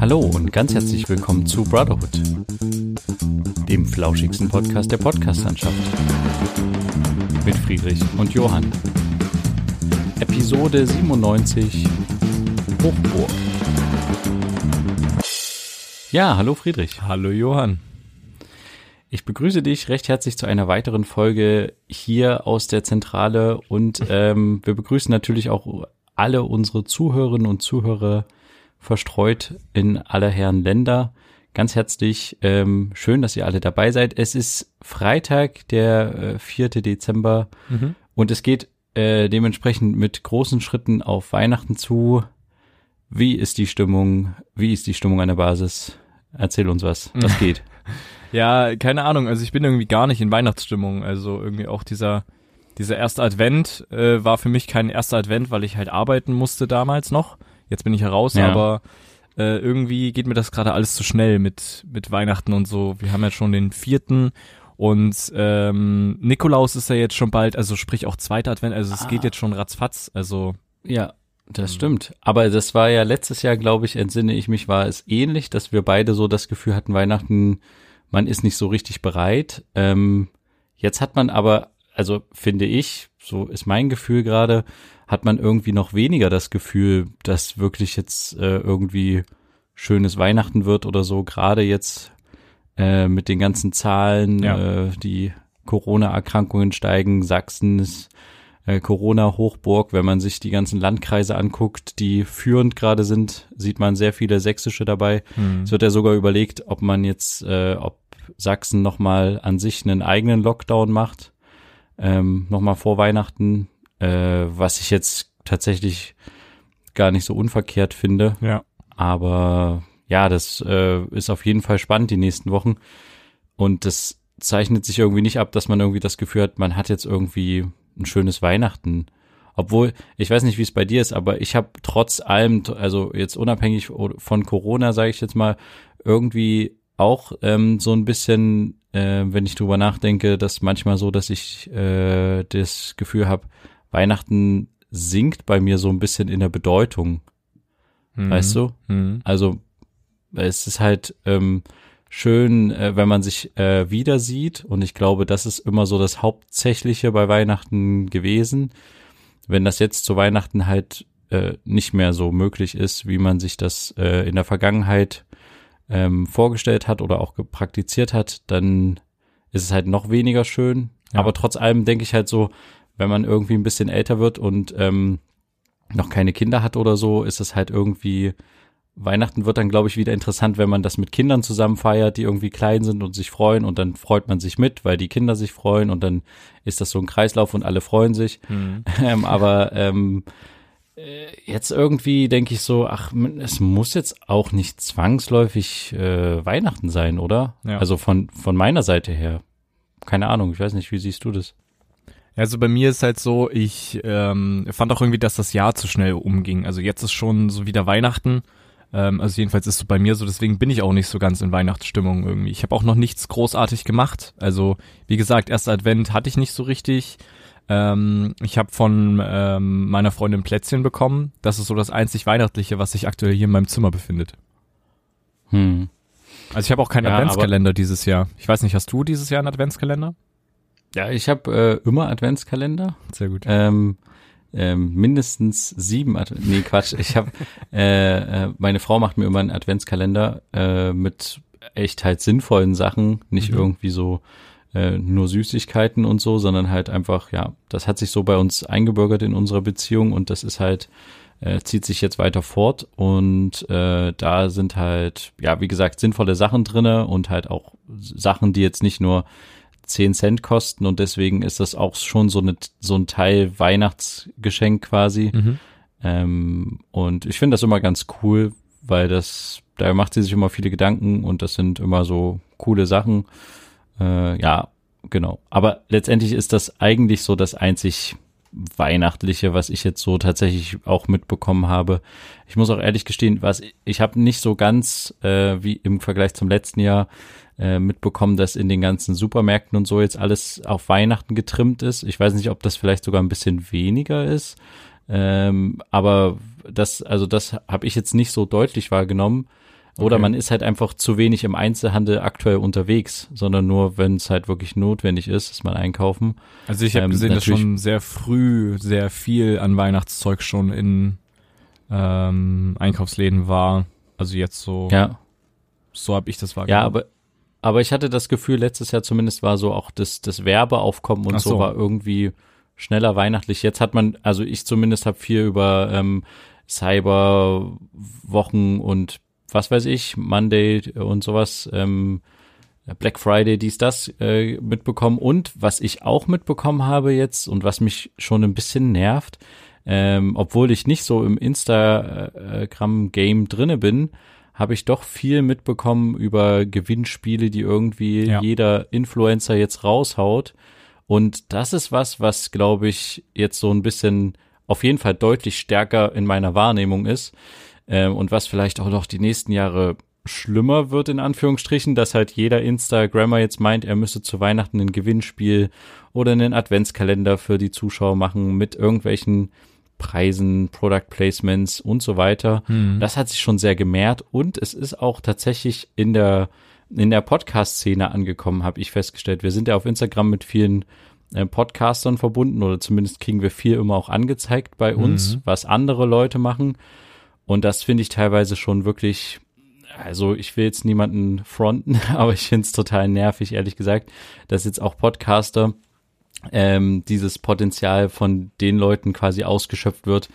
Hallo und ganz herzlich willkommen zu Brotherhood, dem flauschigsten Podcast der Podcastlandschaft. Mit Friedrich und Johann. Episode 97 Hochburg. Ja, hallo Friedrich. Hallo Johann. Ich begrüße dich recht herzlich zu einer weiteren Folge hier aus der Zentrale und ähm, wir begrüßen natürlich auch alle unsere Zuhörerinnen und Zuhörer verstreut in aller Herren Länder. Ganz herzlich ähm, schön, dass ihr alle dabei seid. Es ist Freitag, der äh, 4. Dezember mhm. und es geht äh, dementsprechend mit großen Schritten auf Weihnachten zu. Wie ist die Stimmung? Wie ist die Stimmung an der Basis? Erzähl uns was. Was geht? Ja, keine Ahnung. Also ich bin irgendwie gar nicht in Weihnachtsstimmung. Also irgendwie auch dieser, dieser erste Advent äh, war für mich kein erster Advent, weil ich halt arbeiten musste damals noch. Jetzt bin ich heraus, ja. aber äh, irgendwie geht mir das gerade alles zu schnell mit, mit Weihnachten und so. Wir haben ja schon den vierten und ähm, Nikolaus ist ja jetzt schon bald, also sprich auch zweiter Advent, also es ah. geht jetzt schon ratzfatz. Also ja, das stimmt. Aber das war ja letztes Jahr, glaube ich, entsinne ich mich, war es ähnlich, dass wir beide so das Gefühl hatten, Weihnachten man ist nicht so richtig bereit. Ähm, jetzt hat man aber, also finde ich, so ist mein Gefühl gerade, hat man irgendwie noch weniger das Gefühl, dass wirklich jetzt äh, irgendwie schönes Weihnachten wird oder so. Gerade jetzt äh, mit den ganzen Zahlen, ja. äh, die Corona-Erkrankungen steigen, Sachsen ist äh, Corona-Hochburg. Wenn man sich die ganzen Landkreise anguckt, die führend gerade sind, sieht man sehr viele sächsische dabei. Mhm. Es wird ja sogar überlegt, ob man jetzt, äh, ob Sachsen nochmal an sich einen eigenen Lockdown macht, ähm, nochmal vor Weihnachten, äh, was ich jetzt tatsächlich gar nicht so unverkehrt finde. Ja. Aber ja, das äh, ist auf jeden Fall spannend die nächsten Wochen. Und das zeichnet sich irgendwie nicht ab, dass man irgendwie das Gefühl hat, man hat jetzt irgendwie ein schönes Weihnachten. Obwohl, ich weiß nicht, wie es bei dir ist, aber ich habe trotz allem, also jetzt unabhängig von Corona, sage ich jetzt mal, irgendwie auch ähm, so ein bisschen, äh, wenn ich drüber nachdenke, dass manchmal so, dass ich äh, das Gefühl habe, Weihnachten sinkt bei mir so ein bisschen in der Bedeutung. Mhm. Weißt du? Mhm. Also es ist halt ähm, schön, äh, wenn man sich äh, wieder sieht. Und ich glaube, das ist immer so das Hauptsächliche bei Weihnachten gewesen. Wenn das jetzt zu Weihnachten halt äh, nicht mehr so möglich ist, wie man sich das äh, in der Vergangenheit ähm, vorgestellt hat oder auch praktiziert hat, dann ist es halt noch weniger schön. Ja. Aber trotz allem denke ich halt so, wenn man irgendwie ein bisschen älter wird und ähm, noch keine Kinder hat oder so, ist es halt irgendwie Weihnachten wird dann, glaube ich, wieder interessant, wenn man das mit Kindern zusammen feiert, die irgendwie klein sind und sich freuen und dann freut man sich mit, weil die Kinder sich freuen und dann ist das so ein Kreislauf und alle freuen sich. Mhm. Ähm, aber ähm, äh, jetzt irgendwie denke ich so, ach, es muss jetzt auch nicht zwangsläufig äh, Weihnachten sein, oder? Ja. Also von, von meiner Seite her. Keine Ahnung, ich weiß nicht, wie siehst du das? Also bei mir ist halt so, ich ähm, fand auch irgendwie, dass das Jahr zu schnell umging. Also jetzt ist schon so wieder Weihnachten ähm, also jedenfalls ist es bei mir so, deswegen bin ich auch nicht so ganz in Weihnachtsstimmung irgendwie. Ich habe auch noch nichts großartig gemacht. Also wie gesagt, erster Advent hatte ich nicht so richtig. Ähm, ich habe von ähm, meiner Freundin Plätzchen bekommen. Das ist so das einzig Weihnachtliche, was sich aktuell hier in meinem Zimmer befindet. Hm. Also ich habe auch keinen ja, Adventskalender dieses Jahr. Ich weiß nicht, hast du dieses Jahr einen Adventskalender? Ja, ich habe äh, immer Adventskalender. Sehr gut. Ähm, ähm, mindestens sieben, Ad nee Quatsch, ich habe, äh, äh, meine Frau macht mir immer einen Adventskalender äh, mit echt halt sinnvollen Sachen, nicht mhm. irgendwie so äh, nur Süßigkeiten und so, sondern halt einfach, ja, das hat sich so bei uns eingebürgert in unserer Beziehung und das ist halt, äh, zieht sich jetzt weiter fort und äh, da sind halt, ja, wie gesagt, sinnvolle Sachen drinne und halt auch Sachen, die jetzt nicht nur 10 Cent kosten und deswegen ist das auch schon so, eine, so ein Teil Weihnachtsgeschenk quasi. Mhm. Ähm, und ich finde das immer ganz cool, weil das, da macht sie sich immer viele Gedanken und das sind immer so coole Sachen. Äh, ja, genau. Aber letztendlich ist das eigentlich so das einzig Weihnachtliche, was ich jetzt so tatsächlich auch mitbekommen habe. Ich muss auch ehrlich gestehen, was ich habe nicht so ganz äh, wie im Vergleich zum letzten Jahr äh, mitbekommen, dass in den ganzen Supermärkten und so jetzt alles auf Weihnachten getrimmt ist. Ich weiß nicht, ob das vielleicht sogar ein bisschen weniger ist. Ähm, aber das, also das habe ich jetzt nicht so deutlich wahrgenommen. Oder Okay. man ist halt einfach zu wenig im Einzelhandel aktuell unterwegs, sondern nur, wenn es halt wirklich notwendig ist, ist man einkaufen. Also ich habe Ähm, gesehen, dass schon sehr früh sehr viel an Weihnachtszeug schon in ähm, Einkaufsläden war. Also jetzt so, Ja, so habe ich das ja, wahrgenommen. aber aber ich hatte das Gefühl, letztes Jahr zumindest war so auch das, das Werbeaufkommen und so. so. war irgendwie schneller weihnachtlich. Jetzt hat man, also ich zumindest habe viel über ähm, Cyberwochen und was weiß ich, Monday und sowas, ähm, Black Friday, dies, das äh, mitbekommen. Und was ich auch mitbekommen habe jetzt und was mich schon ein bisschen nervt, ähm, obwohl ich nicht so im Instagram-Game drinne bin, habe ich doch viel mitbekommen über Gewinnspiele, die irgendwie Ja. jeder Influencer jetzt raushaut. Und das ist was, was glaube ich jetzt so ein bisschen auf jeden Fall deutlich stärker in meiner Wahrnehmung ist ähm, und was vielleicht auch noch die nächsten Jahre schlimmer wird in Anführungsstrichen, dass halt jeder Instagrammer jetzt meint, er müsse zu Weihnachten ein Gewinnspiel oder einen Adventskalender für die Zuschauer machen mit irgendwelchen Preisen, Product Placements und so weiter. Mhm. Das hat sich schon sehr gemehrt und es ist auch tatsächlich in der in der Podcast-Szene angekommen, habe ich festgestellt. Wir sind ja auf Instagram mit vielen äh, Podcastern verbunden oder zumindest kriegen wir viel immer auch angezeigt bei uns, Mhm. was andere Leute machen. Und das finde ich teilweise schon wirklich, also ich will jetzt niemanden fronten, aber ich finde es total nervig, ehrlich gesagt, dass jetzt auch Podcaster ähm, dieses Potenzial von den Leuten quasi ausgeschöpft wird,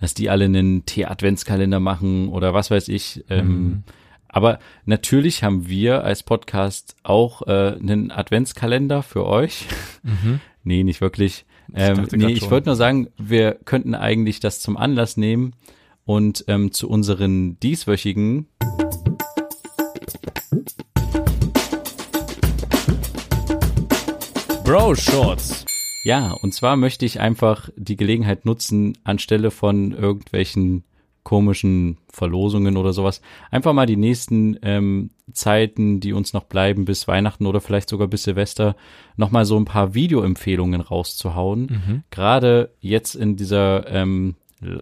dass die alle einen Tee-Adventskalender machen oder was weiß ich. Ähm, Mhm. Aber natürlich haben wir als Podcast auch äh, einen Adventskalender für euch. Mhm. nee, nicht wirklich. Ich Ähm, dachte nee, ich wollte nur sagen, wir könnten eigentlich das zum Anlass nehmen und ähm, zu unseren dieswöchigen Bro Shorts. Ja, und zwar möchte ich einfach die Gelegenheit nutzen, anstelle von irgendwelchen komischen Verlosungen oder sowas, einfach mal die nächsten ähm, Zeiten, die uns noch bleiben bis Weihnachten oder vielleicht sogar bis Silvester, nochmal so ein paar Videoempfehlungen rauszuhauen. Mhm. Gerade jetzt in dieser ähm,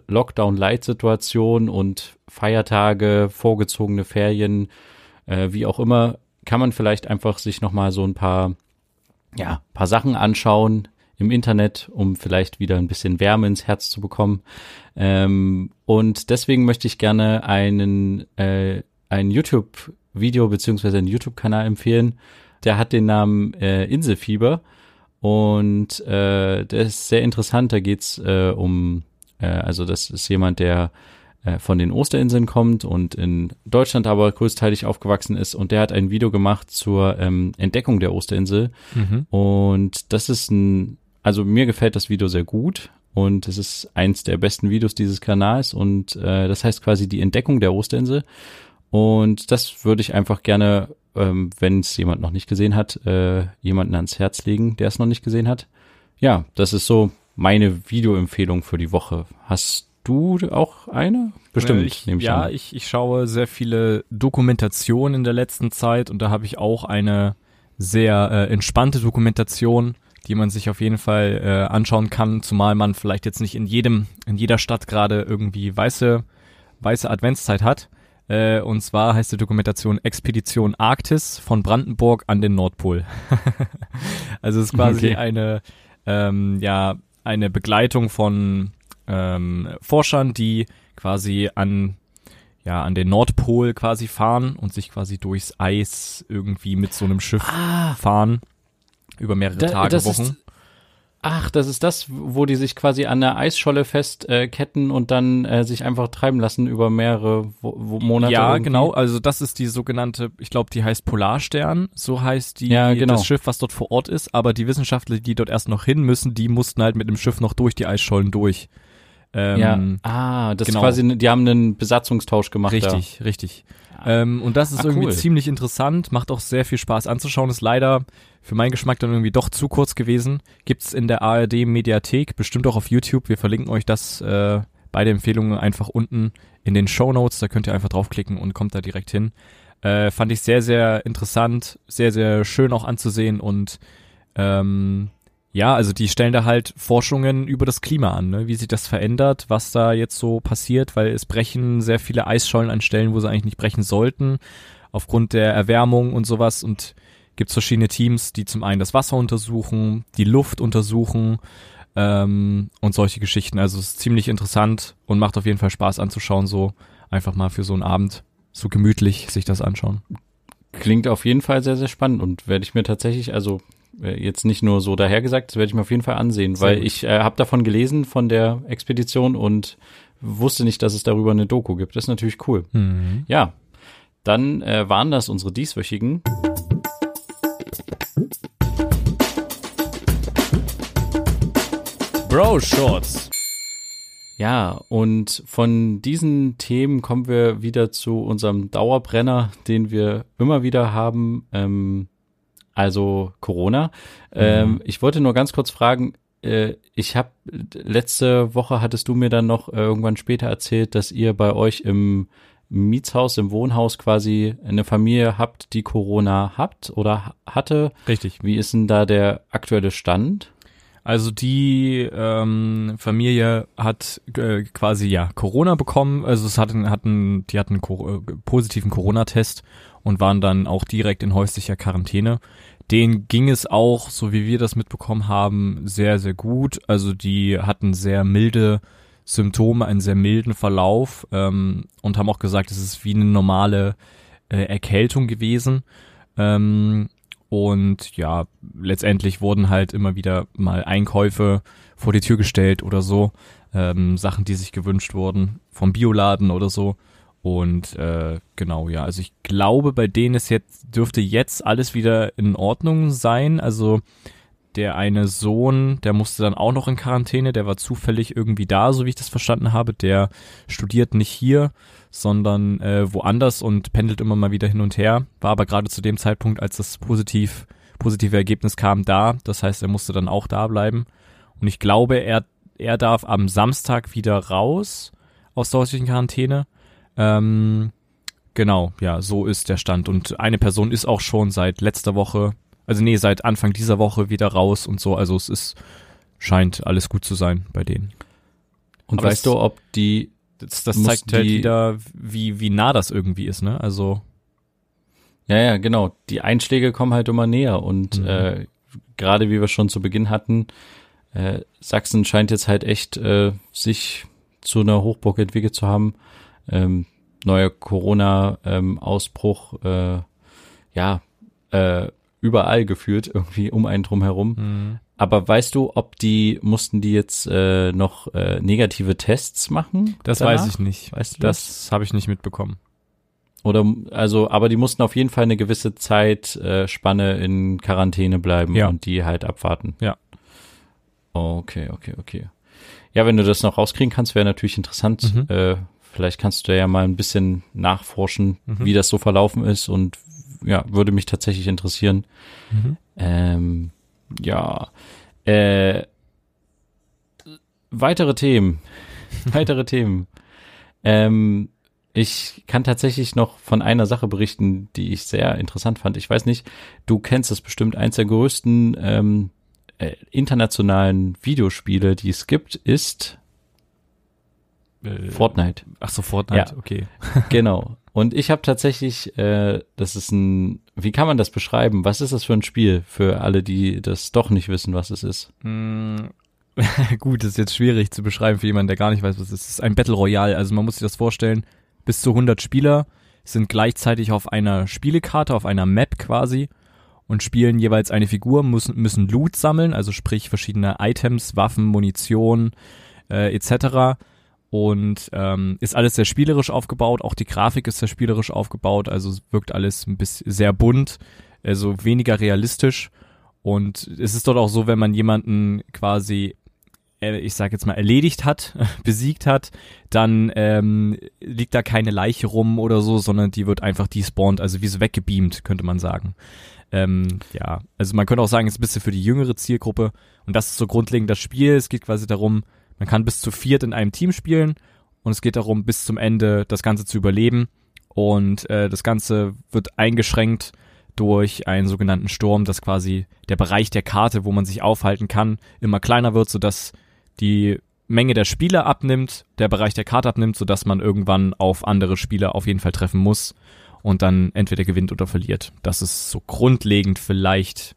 Lockdown-Light-Situation und Feiertage, vorgezogene Ferien, äh, wie auch immer, kann man vielleicht einfach sich nochmal so ein paar ja, paar Sachen anschauen im Internet, um vielleicht wieder ein bisschen Wärme ins Herz zu bekommen. Ähm, und deswegen möchte ich gerne einen, äh, ein YouTube-Video beziehungsweise einen YouTube-Kanal empfehlen. Der hat den Namen äh, Inselfieber und äh, der ist sehr interessant. Da geht's äh, um, äh, also das ist jemand, der äh, von den Osterinseln kommt und in Deutschland aber größteilig aufgewachsen ist. Und der hat ein Video gemacht zur ähm, Entdeckung der Osterinsel. Mhm. und das ist ein, also mir gefällt das Video sehr gut. Und es ist eins der besten Videos dieses Kanals. Und äh, das heißt quasi die Entdeckung der Osterinsel. Und das würde ich einfach gerne, ähm, wenn es jemand noch nicht gesehen hat, äh, jemanden ans Herz legen, der es noch nicht gesehen hat. Ja, das ist so meine Videoempfehlung für die Woche. Hast du auch eine? Bestimmt, Äh, ich, nehme ich ja, an. ich, ich schaue sehr viele Dokumentationen in der letzten Zeit und da habe ich auch eine sehr äh, entspannte Dokumentation, die man sich auf jeden Fall äh, anschauen kann, zumal man vielleicht jetzt nicht in jedem, in jeder Stadt gerade irgendwie weiße, weiße Adventszeit hat. Äh, und zwar heißt die Dokumentation Expedition Arktis von Brandenburg an den Nordpol. also es ist quasi Okay. eine, ähm, ja, eine Begleitung von ähm, Forschern, die quasi an ja an den Nordpol quasi fahren und sich quasi durchs Eis irgendwie mit so einem Schiff Ah, fahren über mehrere Da- Tage, Wochen. ist- ach, das ist das, wo die sich quasi an der Eisscholle festketten äh, und dann äh, sich einfach treiben lassen über mehrere wo wo Monate. ja, irgendwie. genau. Also das ist die sogenannte, ich glaube, die heißt Polarstern. So heißt die Ja, genau. das Schiff, was dort vor Ort ist. Aber die Wissenschaftler, die dort erst noch hin müssen, die mussten halt mit dem Schiff noch durch die Eisschollen durch. Ähm, Ja, ah, das genau. ist quasi, die haben einen Besatzungstausch gemacht. Richtig, richtig. Ähm, und das ist Ah, irgendwie cool. ziemlich interessant, macht auch sehr viel Spaß anzuschauen, ist leider für meinen Geschmack dann irgendwie doch zu kurz gewesen. Gibt's in der ARD Mediathek, bestimmt auch auf YouTube. Wir verlinken euch das äh, beide Empfehlungen einfach unten in den Show Notes. Da könnt ihr einfach draufklicken und kommt da direkt hin. Äh, fand ich sehr, sehr interessant, sehr, sehr schön auch anzusehen und ähm, Ja, also die stellen da halt Forschungen über das Klima an, ne? wie sich das verändert, was da jetzt so passiert, weil es brechen sehr viele Eisschollen an Stellen, wo sie eigentlich nicht brechen sollten, aufgrund der Erwärmung und sowas. Und gibt's verschiedene Teams, die zum einen das Wasser untersuchen, die Luft untersuchen ähm, und solche Geschichten. Also es ist ziemlich interessant und macht auf jeden Fall Spaß anzuschauen, so einfach mal für so einen Abend so gemütlich sich das anschauen. Klingt auf jeden Fall sehr, sehr spannend und werde ich mir tatsächlich, also jetzt nicht nur so dahergesagt, das werde ich mir auf jeden Fall ansehen, Sehr weil gut. ich äh, habe davon gelesen von der Expedition und wusste nicht, dass es darüber eine Doku gibt. Das ist natürlich cool. Mhm. Ja, dann äh, waren das unsere dieswöchigen. Bro Shorts. Ja, und von diesen Themen kommen wir wieder zu unserem Dauerbrenner, den wir immer wieder haben. Ähm, also Corona. Mhm. Ähm, ich wollte nur ganz kurz fragen, äh, ich habe letzte Woche hattest du mir dann noch äh, irgendwann später erzählt, dass ihr bei euch im Mietshaus, im Wohnhaus quasi eine Familie habt, die Corona habt oder hatte. Richtig. Wie ist denn da der aktuelle Stand? Also die ähm, Familie hat äh, quasi ja Corona bekommen, also es hatten hatten die hatten einen äh, positiven Corona-Test und waren dann auch direkt in häuslicher Quarantäne. Den ging es auch, so wie wir das mitbekommen haben, sehr sehr gut. Also die hatten sehr milde Symptome, einen sehr milden Verlauf ähm, und haben auch gesagt, es ist wie eine normale äh, Erkältung gewesen. Ähm, und ja, letztendlich wurden halt immer wieder mal Einkäufe vor die Tür gestellt oder so. Ähm, Sachen, die sich gewünscht wurden vom Bioladen oder so. Und äh, genau, ja, also ich glaube, bei denen ist jetzt, dürfte jetzt alles wieder in Ordnung sein. Also der eine Sohn, der musste dann auch noch in Quarantäne, der war zufällig irgendwie da, so wie ich das verstanden habe. Der studiert nicht hier, sondern äh, woanders und pendelt immer mal wieder hin und her. War aber gerade zu dem Zeitpunkt, als das positiv, positive Ergebnis kam, da. Das heißt, er musste dann auch da bleiben. Und ich glaube, er, er darf am Samstag wieder raus aus der häuslichen Quarantäne. Ähm, genau, ja, so ist der Stand. Und eine Person ist auch schon seit letzter Woche also nee, seit Anfang dieser Woche wieder raus und so. Also es ist, scheint alles gut zu sein bei denen. Und Aber weißt du, ob die. Das, das zeigt halt wieder, wie, wie nah das irgendwie ist, ne? Also. Ja, ja, genau. Die Einschläge kommen halt immer näher und mhm. äh, gerade wie wir schon zu Beginn hatten, äh, Sachsen scheint jetzt halt echt äh, sich zu einer Hochburg entwickelt zu haben. Ähm, neuer Corona-Ausbruch, ähm, äh, ja, äh, überall geführt, irgendwie um einen drum herum. Mhm. Aber weißt du, ob die, mussten die jetzt äh, noch äh, negative Tests machen? Das danach? weiß ich nicht. Weißt du das? Habe ich nicht mitbekommen. Oder also, aber die mussten auf jeden Fall eine gewisse Zeit äh, in Quarantäne bleiben ja. und die halt abwarten. Ja. Okay, okay, okay. Ja, wenn du das noch rauskriegen kannst, wäre natürlich interessant. Mhm. Äh, vielleicht kannst du ja mal ein bisschen nachforschen, mhm. wie das so verlaufen ist und ja, würde mich tatsächlich interessieren. Mhm. Ähm, ja. Äh, weitere Themen. weitere Themen. Ähm, ich kann tatsächlich noch von einer Sache berichten, die ich sehr interessant fand. Ich weiß nicht, du kennst es bestimmt, eins der größten ähm, äh, internationalen Videospiele, die es gibt, ist äh, Fortnite. Ach so, Fortnite, ja. okay. genau. Und ich habe tatsächlich, äh, das ist ein, wie kann man das beschreiben? Was ist das für ein Spiel für alle, die das doch nicht wissen, was es ist? Mm, gut, das ist jetzt schwierig zu beschreiben für jemanden, der gar nicht weiß, was es ist. Es ist ein Battle Royale. Also man muss sich das vorstellen, bis zu 100 Spieler sind gleichzeitig auf einer Spielekarte, auf einer Map quasi und spielen jeweils eine Figur, müssen, müssen Loot sammeln, also sprich verschiedene Items, Waffen, Munition äh, etc und ähm, ist alles sehr spielerisch aufgebaut. Auch die Grafik ist sehr spielerisch aufgebaut, also wirkt alles ein bisschen sehr bunt, also weniger realistisch. Und es ist dort auch so, wenn man jemanden quasi, äh, ich sag jetzt mal, erledigt hat, besiegt hat, dann ähm, liegt da keine Leiche rum oder so, sondern die wird einfach despawned, also wie so weggebeamt, könnte man sagen. Ähm, ja, also man könnte auch sagen, es ist ein bisschen für die jüngere Zielgruppe. Und das ist so grundlegend das Spiel. Es geht quasi darum, man kann bis zu viert in einem Team spielen und es geht darum, bis zum Ende das Ganze zu überleben. Und äh, das Ganze wird eingeschränkt durch einen sogenannten Sturm, dass quasi der Bereich der Karte, wo man sich aufhalten kann, immer kleiner wird, sodass die Menge der Spieler abnimmt, der Bereich der Karte abnimmt, sodass man irgendwann auf andere Spieler auf jeden Fall treffen muss und dann entweder gewinnt oder verliert. Das ist so grundlegend vielleicht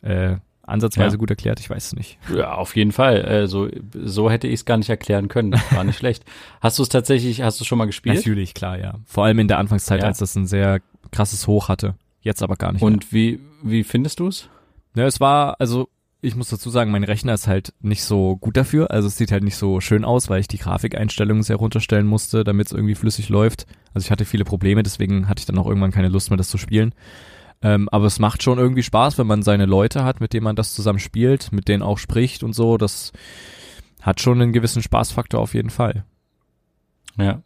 äh, ansatzweise ja. gut erklärt, ich weiß es nicht. Ja, auf jeden Fall. Also, so hätte ich es gar nicht erklären können. Das war nicht schlecht. Hast du es tatsächlich, hast du schon mal gespielt? Natürlich, klar, ja. Vor allem in der Anfangszeit, ja. als das ein sehr krasses Hoch hatte. Jetzt aber gar nicht. Und mehr. wie, wie findest du es? Ja, es war, also ich muss dazu sagen, mein Rechner ist halt nicht so gut dafür. Also es sieht halt nicht so schön aus, weil ich die Grafikeinstellungen sehr runterstellen musste, damit es irgendwie flüssig läuft. Also ich hatte viele Probleme, deswegen hatte ich dann auch irgendwann keine Lust mehr, das zu spielen. Ähm, aber es macht schon irgendwie Spaß, wenn man seine Leute hat, mit denen man das zusammen spielt, mit denen auch spricht und so. Das hat schon einen gewissen Spaßfaktor auf jeden Fall. Ja.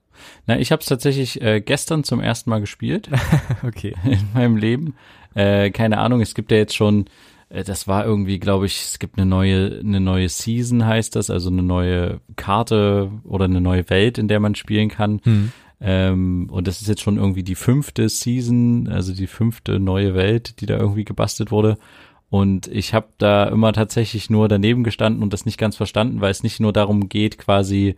Na, ich habe es tatsächlich äh, gestern zum ersten Mal gespielt. okay. In meinem Leben. Äh, keine Ahnung, es gibt ja jetzt schon äh, das war irgendwie, glaube ich, es gibt eine neue, eine neue Season heißt das, also eine neue Karte oder eine neue Welt, in der man spielen kann. Mhm. Ähm, und das ist jetzt schon irgendwie die fünfte Season, also die fünfte neue Welt, die da irgendwie gebastelt wurde. Und ich habe da immer tatsächlich nur daneben gestanden und das nicht ganz verstanden, weil es nicht nur darum geht, quasi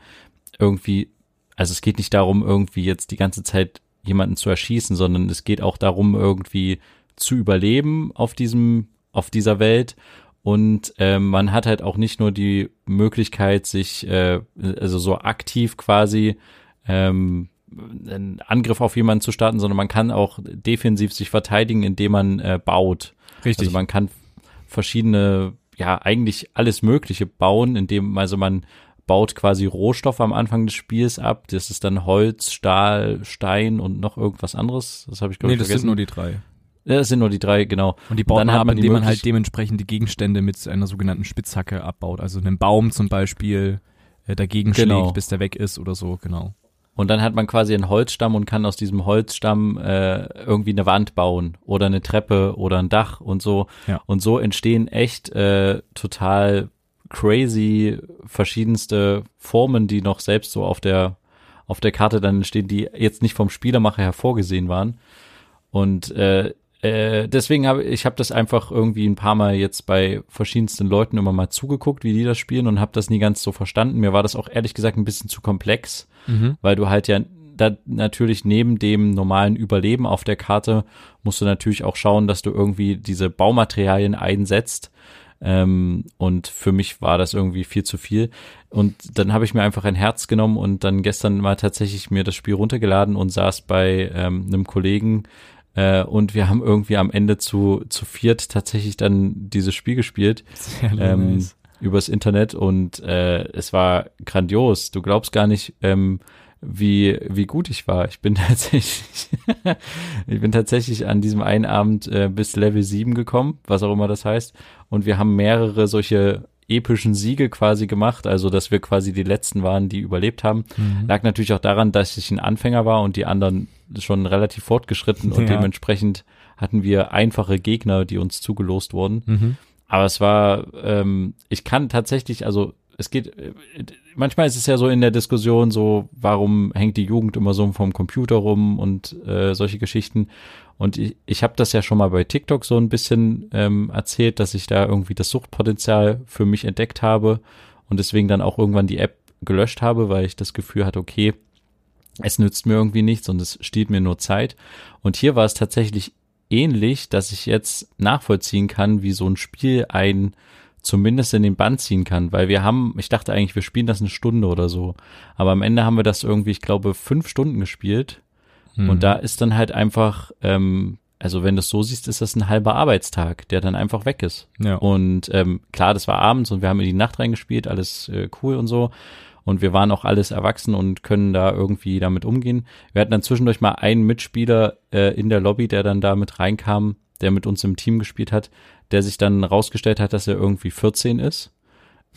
irgendwie, also es geht nicht darum, irgendwie jetzt die ganze Zeit jemanden zu erschießen, sondern es geht auch darum, irgendwie zu überleben auf diesem auf dieser Welt. Und äh, man hat halt auch nicht nur die Möglichkeit, sich äh, also so aktiv quasi ähm, einen Angriff auf jemanden zu starten, sondern man kann auch defensiv sich verteidigen, indem man äh, baut. Richtig. Also man kann verschiedene, ja, eigentlich alles Mögliche bauen, indem, also man baut quasi Rohstoffe am Anfang des Spiels ab. Das ist dann Holz, Stahl, Stein und noch irgendwas anderes. Das habe ich glaube nee, ich vergessen. Nee, das sind nur die drei. Ja, das sind nur die drei, genau. Und die baut man ab, indem man halt dementsprechend die Gegenstände mit einer sogenannten Spitzhacke abbaut. Also einen Baum zum Beispiel äh, dagegen genau. schlägt, bis der weg ist oder so, genau. Und dann hat man quasi einen Holzstamm und kann aus diesem Holzstamm äh, irgendwie eine Wand bauen oder eine Treppe oder ein Dach und so. Ja. Und so entstehen echt äh, total crazy verschiedenste Formen, die noch selbst so auf der auf der Karte dann entstehen, die jetzt nicht vom Spielermacher hervorgesehen waren. Und äh, äh, deswegen habe ich habe das einfach irgendwie ein paar Mal jetzt bei verschiedensten Leuten immer mal zugeguckt, wie die das spielen und habe das nie ganz so verstanden. Mir war das auch ehrlich gesagt ein bisschen zu komplex, mhm. weil du halt ja da natürlich neben dem normalen Überleben auf der Karte musst du natürlich auch schauen, dass du irgendwie diese Baumaterialien einsetzt. Ähm, und für mich war das irgendwie viel zu viel. Und dann habe ich mir einfach ein Herz genommen und dann gestern mal tatsächlich mir das Spiel runtergeladen und saß bei ähm, einem Kollegen äh, und wir haben irgendwie am Ende zu, zu viert tatsächlich dann dieses Spiel gespielt. Ähm, nice. Übers Internet und äh, es war grandios. Du glaubst gar nicht, ähm, wie, wie gut ich war. Ich bin tatsächlich, ich bin tatsächlich an diesem einen Abend äh, bis Level 7 gekommen, was auch immer das heißt. Und wir haben mehrere solche epischen Siege quasi gemacht, also dass wir quasi die letzten waren, die überlebt haben. Mhm. Lag natürlich auch daran, dass ich ein Anfänger war und die anderen schon relativ fortgeschritten und ja. dementsprechend hatten wir einfache Gegner, die uns zugelost wurden. Mhm. Aber es war, ähm, ich kann tatsächlich, also es geht, manchmal ist es ja so in der Diskussion so, warum hängt die Jugend immer so vom Computer rum und äh, solche Geschichten. Und ich, ich habe das ja schon mal bei TikTok so ein bisschen ähm, erzählt, dass ich da irgendwie das Suchtpotenzial für mich entdeckt habe und deswegen dann auch irgendwann die App gelöscht habe, weil ich das Gefühl hatte, okay, es nützt mir irgendwie nichts und es stiehlt mir nur Zeit. Und hier war es tatsächlich ähnlich, dass ich jetzt nachvollziehen kann, wie so ein Spiel ein zumindest in den Band ziehen kann, weil wir haben, ich dachte eigentlich, wir spielen das eine Stunde oder so, aber am Ende haben wir das irgendwie, ich glaube, fünf Stunden gespielt mhm. und da ist dann halt einfach, ähm, also wenn du es so siehst, ist das ein halber Arbeitstag, der dann einfach weg ist. Ja. Und ähm, klar, das war abends und wir haben in die Nacht reingespielt, alles äh, cool und so. Und wir waren auch alles erwachsen und können da irgendwie damit umgehen. Wir hatten dann zwischendurch mal einen Mitspieler äh, in der Lobby, der dann da mit reinkam, der mit uns im Team gespielt hat, der sich dann rausgestellt hat, dass er irgendwie 14 ist,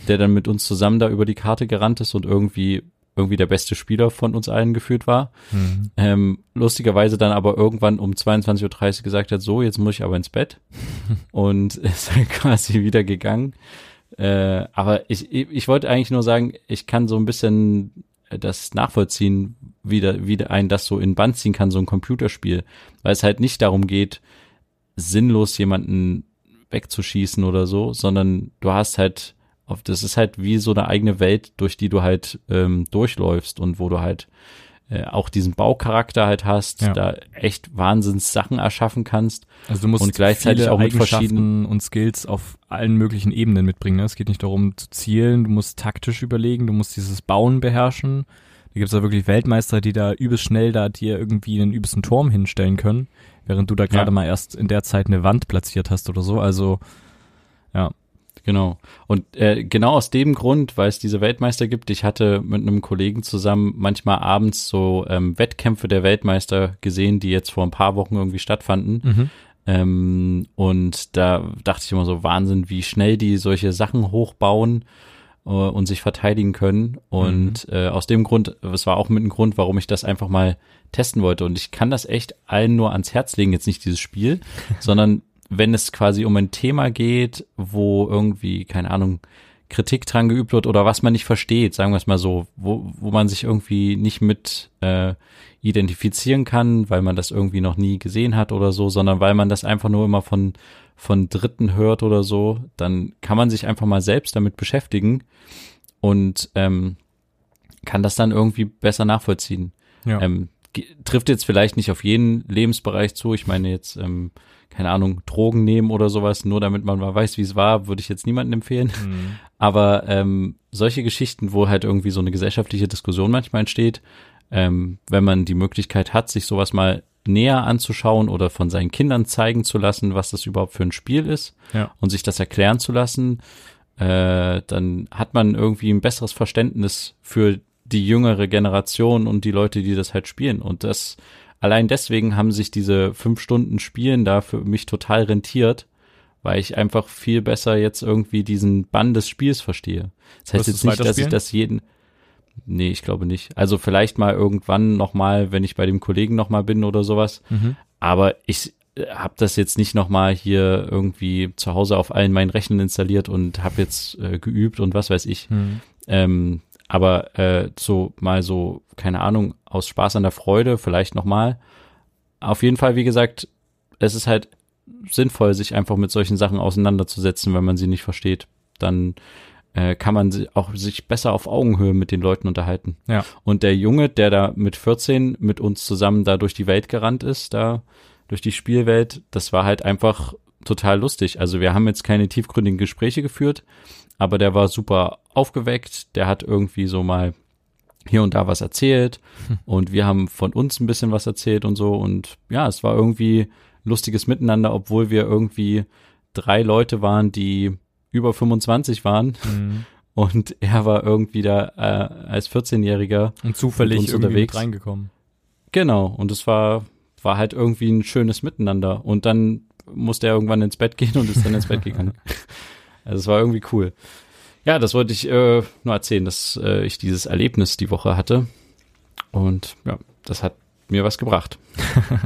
der dann mit uns zusammen da über die Karte gerannt ist und irgendwie irgendwie der beste Spieler von uns allen gefühlt war. Mhm. Ähm, lustigerweise dann aber irgendwann um 22.30 Uhr gesagt hat, so, jetzt muss ich aber ins Bett. und ist dann quasi wieder gegangen. Äh, aber ich, ich wollte eigentlich nur sagen, ich kann so ein bisschen das nachvollziehen, wie, da, wie ein das so in Band ziehen kann, so ein Computerspiel. Weil es halt nicht darum geht, sinnlos jemanden wegzuschießen oder so, sondern du hast halt, auf, das ist halt wie so eine eigene Welt, durch die du halt ähm, durchläufst und wo du halt äh, auch diesen Baucharakter halt hast, Ja. da echt Wahnsinns Sachen erschaffen kannst. Also du musst Und gleichzeitig auch mit verschiedenen- und Skills auf allen möglichen Ebenen mitbringen. Ne? Es geht nicht darum zu zielen, du musst taktisch überlegen, du musst dieses Bauen beherrschen. Da gibt's ja wirklich Weltmeister, die da übelst schnell da dir irgendwie einen übelsten Turm hinstellen können, während du da gerade Ja. mal erst in der Zeit eine Wand platziert hast oder so. Also Genau. Und äh, genau aus dem Grund, weil es diese Weltmeister gibt, ich hatte mit einem Kollegen zusammen manchmal abends so ähm, Wettkämpfe der Weltmeister gesehen, die jetzt vor ein paar Wochen irgendwie stattfanden. mhm. Ähm, und da dachte ich immer so, Wahnsinn, wie schnell die solche Sachen hochbauen und sich verteidigen können. Und äh, aus dem Grund, es war auch mit ein Grund, warum ich das einfach mal testen wollte. Und ich kann das echt allen nur ans Herz legen, jetzt nicht dieses Spiel, sondern wenn es quasi um ein Thema geht, wo irgendwie, keine Ahnung, Kritik dran geübt wird oder was man nicht versteht, sagen wir es mal so, wo, wo man sich irgendwie nicht mit äh, identifizieren kann, weil man das irgendwie noch nie gesehen hat oder so, sondern weil man das einfach nur immer von, von Dritten hört oder so, dann kann man sich einfach mal selbst damit beschäftigen und ähm, kann das dann irgendwie besser nachvollziehen. ja. Ähm, trifft jetzt vielleicht nicht auf jeden Lebensbereich zu. Ich meine jetzt, ähm, keine Ahnung, Drogen nehmen oder sowas, nur damit man mal weiß, wie es war, würde ich jetzt niemandem empfehlen. Mhm. Aber ähm, solche Geschichten, wo halt irgendwie so eine gesellschaftliche Diskussion manchmal entsteht, ähm, wenn man die Möglichkeit hat, sich sowas mal näher anzuschauen oder von seinen Kindern zeigen zu lassen, was das überhaupt für ein Spiel ist Ja. und sich das erklären zu lassen, äh, dann hat man irgendwie ein besseres Verständnis für die jüngere Generation und die Leute, die das halt spielen. Und das allein deswegen haben sich diese fünf Stunden Spielen da für mich total rentiert, weil ich einfach viel besser jetzt irgendwie diesen Bann des Spiels verstehe. Das heißt jetzt nicht, dass ich das jeden. Nee, ich glaube nicht. Also vielleicht mal irgendwann nochmal, wenn ich bei dem Kollegen nochmal bin oder sowas. Mhm. Aber ich habe das jetzt nicht nochmal hier irgendwie zu Hause auf allen meinen Rechnern installiert und habe jetzt äh, geübt und was weiß ich. Mhm. Ähm, aber äh, so mal so, keine Ahnung, aus Spaß an der Freude, vielleicht nochmal. Auf jeden Fall, wie gesagt, es ist halt sinnvoll, sich einfach mit solchen Sachen auseinanderzusetzen, wenn man sie nicht versteht. Dann äh, kann man si- auch sich besser auf Augenhöhe mit den Leuten unterhalten. Ja. Und der Junge, der da mit 14 mit uns zusammen da durch die Welt gerannt ist, da durch die Spielwelt, das war halt einfach total lustig. Also wir haben jetzt keine tiefgründigen Gespräche geführt, aber der war super aufgeweckt, der hat irgendwie so mal hier und da was erzählt und wir haben von uns ein bisschen was erzählt und so und ja, es war irgendwie lustiges Miteinander, obwohl wir irgendwie drei Leute waren, die über 25 waren Mhm. und er war irgendwie da äh, als 14-Jähriger Und zufällig irgendwie unterwegs. reingekommen. Genau, und es war, war halt irgendwie ein schönes Miteinander. Und dann musste er irgendwann ins Bett gehen und ist dann ins Bett gegangen. Also es war irgendwie cool. Ja, das wollte ich äh, nur erzählen, dass äh, ich dieses Erlebnis die Woche hatte. Und ja, das hat mir was gebracht.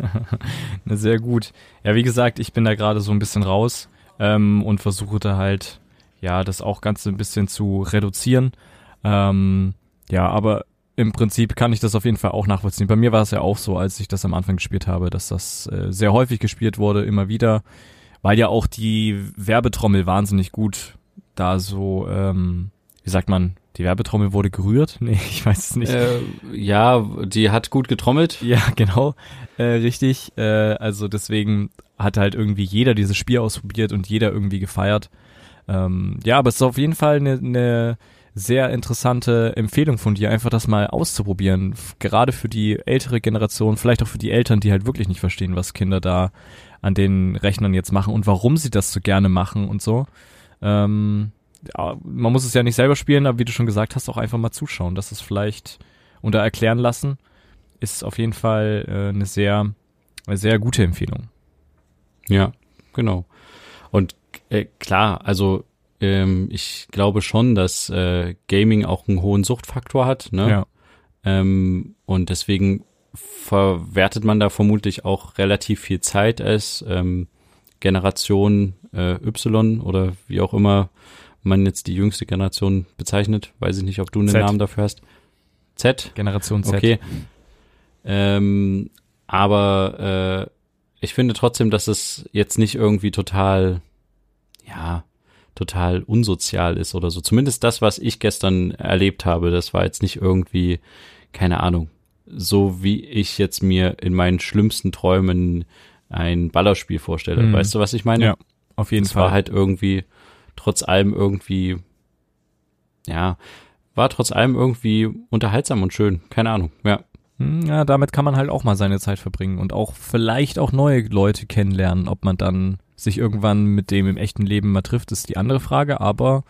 Sehr gut. Ja, wie gesagt, ich bin da gerade so ein bisschen raus ähm, und versuche da halt, ja, das auch Ganze ein bisschen zu reduzieren. Ähm, ja, aber im Prinzip kann ich das auf jeden Fall auch nachvollziehen. Bei mir war es ja auch so, als ich das am Anfang gespielt habe, dass das äh, sehr häufig gespielt wurde, immer wieder, weil ja auch die Werbetrommel wahnsinnig gut da so, ähm, wie sagt man, die Werbetrommel wurde gerührt? Nee, ich weiß es nicht. Äh, ja, die hat gut getrommelt. Ja, genau, äh, richtig. Äh, also deswegen hat halt irgendwie jeder dieses Spiel ausprobiert und jeder irgendwie gefeiert. Ähm, ja, aber es ist auf jeden Fall eine ne sehr interessante Empfehlung von dir, einfach das mal auszuprobieren. Gerade für die ältere Generation, vielleicht auch für die Eltern, die halt wirklich nicht verstehen, was Kinder da an den Rechnern jetzt machen und warum sie das so gerne machen und so. Ähm, ja, man muss es ja nicht selber spielen, aber wie du schon gesagt hast, auch einfach mal zuschauen. Das ist vielleicht oder erklären lassen ist auf jeden Fall äh, eine sehr, eine sehr gute Empfehlung. Ja, genau. Und äh, klar, also ähm, ich glaube schon, dass äh, Gaming auch einen hohen Suchtfaktor hat. Ne? Ja. Ähm, und deswegen verwertet man da vermutlich auch relativ viel Zeit als ähm, Generation äh, Y oder wie auch immer man jetzt die jüngste Generation bezeichnet. Weiß ich nicht, ob du einen Z. Namen dafür hast. Z? Generation Z. Okay. Ähm, aber äh, ich finde trotzdem, dass es jetzt nicht irgendwie total, ja, total unsozial ist oder so. Zumindest das, was ich gestern erlebt habe, das war jetzt nicht irgendwie, keine Ahnung, so wie ich jetzt mir in meinen schlimmsten Träumen ein Ballerspiel vorstelle. Mhm. Weißt du, was ich meine? Ja, auf jeden es Fall. war halt irgendwie trotz allem irgendwie, ja, war trotz allem irgendwie unterhaltsam und schön. Keine Ahnung, ja. Hm, ja, damit kann man halt auch mal seine Zeit verbringen und auch vielleicht auch neue Leute kennenlernen. Ob man dann sich irgendwann mit dem im echten Leben mal trifft, ist die andere Frage, aber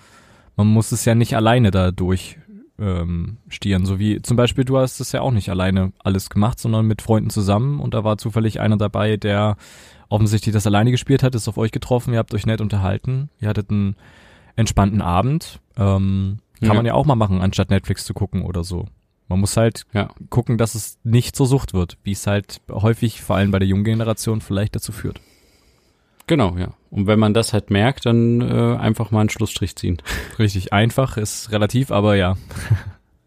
man muss es ja nicht alleine da durch ähm, stieren. So wie zum Beispiel, du hast es ja auch nicht alleine alles gemacht, sondern mit Freunden zusammen und da war zufällig einer dabei, der offensichtlich das alleine gespielt hat, ist auf euch getroffen, ihr habt euch nett unterhalten, ihr hattet einen entspannten Abend. Ähm, kann ja. man ja auch mal machen, anstatt Netflix zu gucken oder so. Man muss halt ja. gucken, dass es nicht zur Sucht wird, wie es halt häufig, vor allem bei der jungen Generation, vielleicht dazu führt. Genau, ja. Und wenn man das halt merkt, dann äh, einfach mal einen Schlussstrich ziehen. Richtig, einfach ist relativ, aber ja.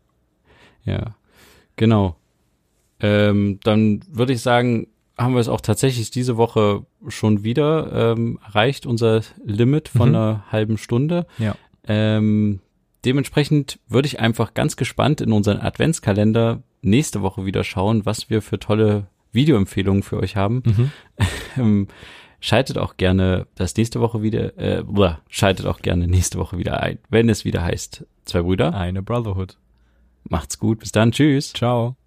ja, genau. Ähm, dann würde ich sagen, haben wir es auch tatsächlich diese Woche schon wieder ähm, erreicht, unser Limit von mhm. einer halben Stunde. Ja. Ähm, dementsprechend würde ich einfach ganz gespannt in unseren Adventskalender nächste Woche wieder schauen, was wir für tolle Videoempfehlungen für euch haben. Mhm. Ähm, schaltet auch gerne das nächste Woche wieder, äh, schaltet auch gerne nächste Woche wieder ein, wenn es wieder heißt, zwei Brüder. Eine Brotherhood. Macht's gut, bis dann, tschüss. Ciao.